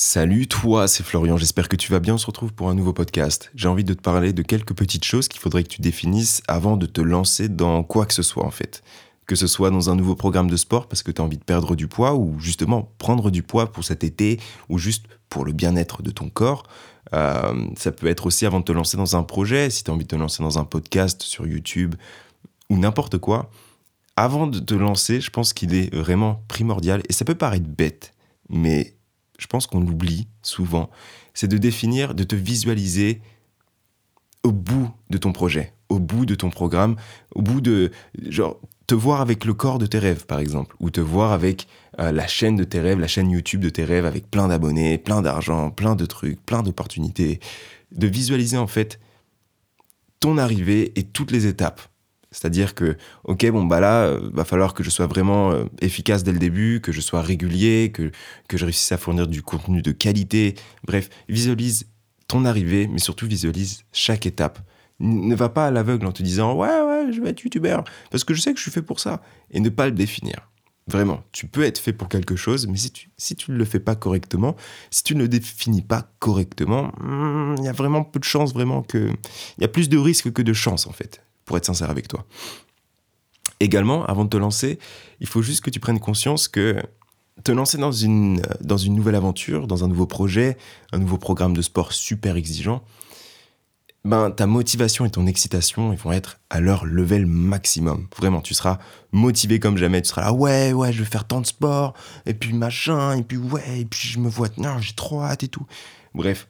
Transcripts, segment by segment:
Salut toi, c'est Florian, j'espère que tu vas bien, on se retrouve pour un nouveau podcast. J'ai envie de te parler de quelques petites choses qu'il faudrait que tu définisses avant de te lancer dans quoi que ce soit en fait. Que ce soit dans un nouveau programme de sport parce que tu as envie de perdre du poids ou justement prendre du poids pour cet été ou juste pour le bien-être de ton corps. Euh, ça peut être aussi avant de te lancer dans un projet, si tu as envie de te lancer dans un podcast sur YouTube ou n'importe quoi. Avant de te lancer, je pense qu'il est vraiment primordial et ça peut paraître bête, mais je pense qu'on l'oublie souvent, c'est de définir, de te visualiser au bout de ton projet, au bout de ton programme, au bout de, genre, te voir avec le corps de tes rêves, par exemple, ou te voir avec euh, la chaîne de tes rêves, la chaîne YouTube de tes rêves, avec plein d'abonnés, plein d'argent, plein de trucs, plein d'opportunités, de visualiser en fait ton arrivée et toutes les étapes. C'est-à-dire que, ok, bon, bah là, euh, va falloir que je sois vraiment euh, efficace dès le début, que je sois régulier, que, que je réussisse à fournir du contenu de qualité. Bref, visualise ton arrivée, mais surtout visualise chaque étape. Ne va pas à l'aveugle en te disant, ouais, ouais, je vais être youtubeur, parce que je sais que je suis fait pour ça, et ne pas le définir. Vraiment, tu peux être fait pour quelque chose, mais si tu, si tu ne le fais pas correctement, si tu ne le définis pas correctement, hmm, il y a vraiment peu de chances, vraiment que. Il y a plus de risques que de chances, en fait pour être sincère avec toi. Également, avant de te lancer, il faut juste que tu prennes conscience que te lancer dans une, dans une nouvelle aventure, dans un nouveau projet, un nouveau programme de sport super exigeant, ben, ta motivation et ton excitation vont être à leur level maximum. Vraiment, tu seras motivé comme jamais. Tu seras là, ouais, ouais, je vais faire tant de sport, et puis machin, et puis ouais, et puis je me vois, non, j'ai trop hâte et tout. Bref,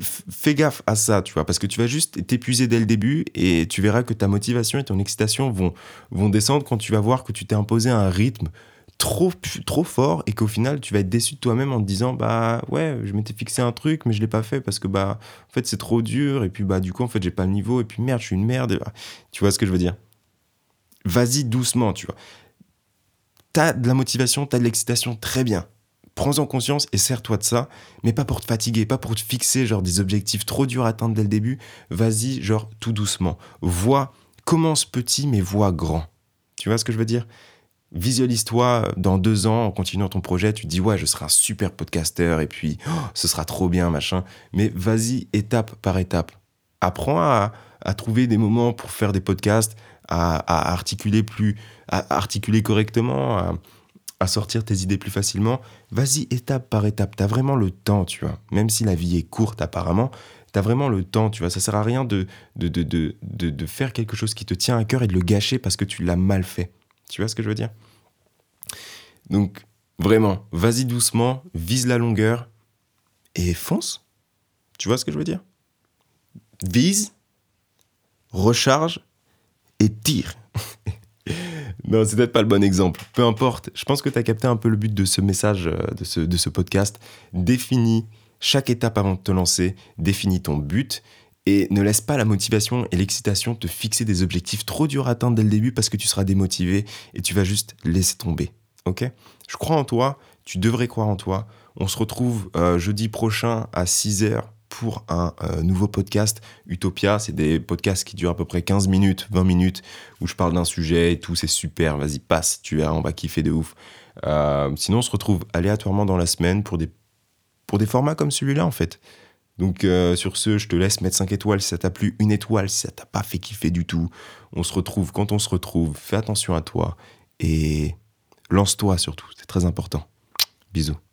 fais gaffe à ça, tu vois, parce que tu vas juste t'épuiser dès le début et tu verras que ta motivation et ton excitation vont, vont descendre quand tu vas voir que tu t'es imposé un rythme trop, trop fort et qu'au final tu vas être déçu de toi-même en te disant bah ouais je m'étais fixé un truc mais je l'ai pas fait parce que bah en fait c'est trop dur et puis bah du coup en fait j'ai pas le niveau et puis merde je suis une merde tu vois ce que je veux dire? Vas-y doucement tu vois. T'as de la motivation t'as de l'excitation très bien prends-en conscience et sers-toi de ça, mais pas pour te fatiguer, pas pour te fixer genre des objectifs trop durs à atteindre dès le début. Vas-y, genre tout doucement. Vois, commence petit, mais vois grand. Tu vois ce que je veux dire? Visualise-toi dans deux ans en continuant ton projet. Tu dis, ouais, je serai un super podcasteur et puis oh, ce sera trop bien, machin. Mais vas-y, étape par étape. Apprends à, trouver des moments pour faire des podcasts, à, articuler plus, à articuler correctement, à sortir tes idées plus facilement, vas-y étape par étape. Tu as vraiment le temps, tu vois. Même si la vie est courte apparemment, tu as vraiment le temps, tu vois. Ça sert à rien de de, de, de, de, faire quelque chose qui te tient à cœur et de le gâcher parce que tu l'as mal fait. Tu vois ce que je veux dire? Donc, vraiment, vas-y doucement, vise la longueur et fonce. Tu vois ce que je veux dire? Vise, recharge et tire. Non, c'est peut-être pas le bon exemple. Peu importe. Je pense que tu as capté un peu le but de ce message, euh, de ce, de ce podcast. Définis chaque étape avant de te lancer. Définis ton but. Et ne laisse pas la motivation et l'excitation te fixer des objectifs trop durs à atteindre dès le début parce que tu seras démotivé et tu vas juste laisser tomber. Ok? Je crois en toi. Tu devrais croire en toi. On se retrouve euh, jeudi prochain à 6h pour un euh, nouveau podcast Utopia. C'est des podcasts qui durent à peu près 15 minutes, 20 minutes, où je parle d'un sujet et tout, c'est super. Vas-y, passe, tu verras, on va kiffer de ouf. Euh, sinon, on se retrouve aléatoirement dans la semaine pour des, pour des formats comme celui-là, en fait. Donc, euh, sur ce, je te laisse mettre 5 étoiles si ça t'a plu, une étoile si ça t'a pas fait kiffer du tout. On se retrouve quand on se retrouve. Fais attention à toi et lance-toi surtout, c'est très important. Bisous.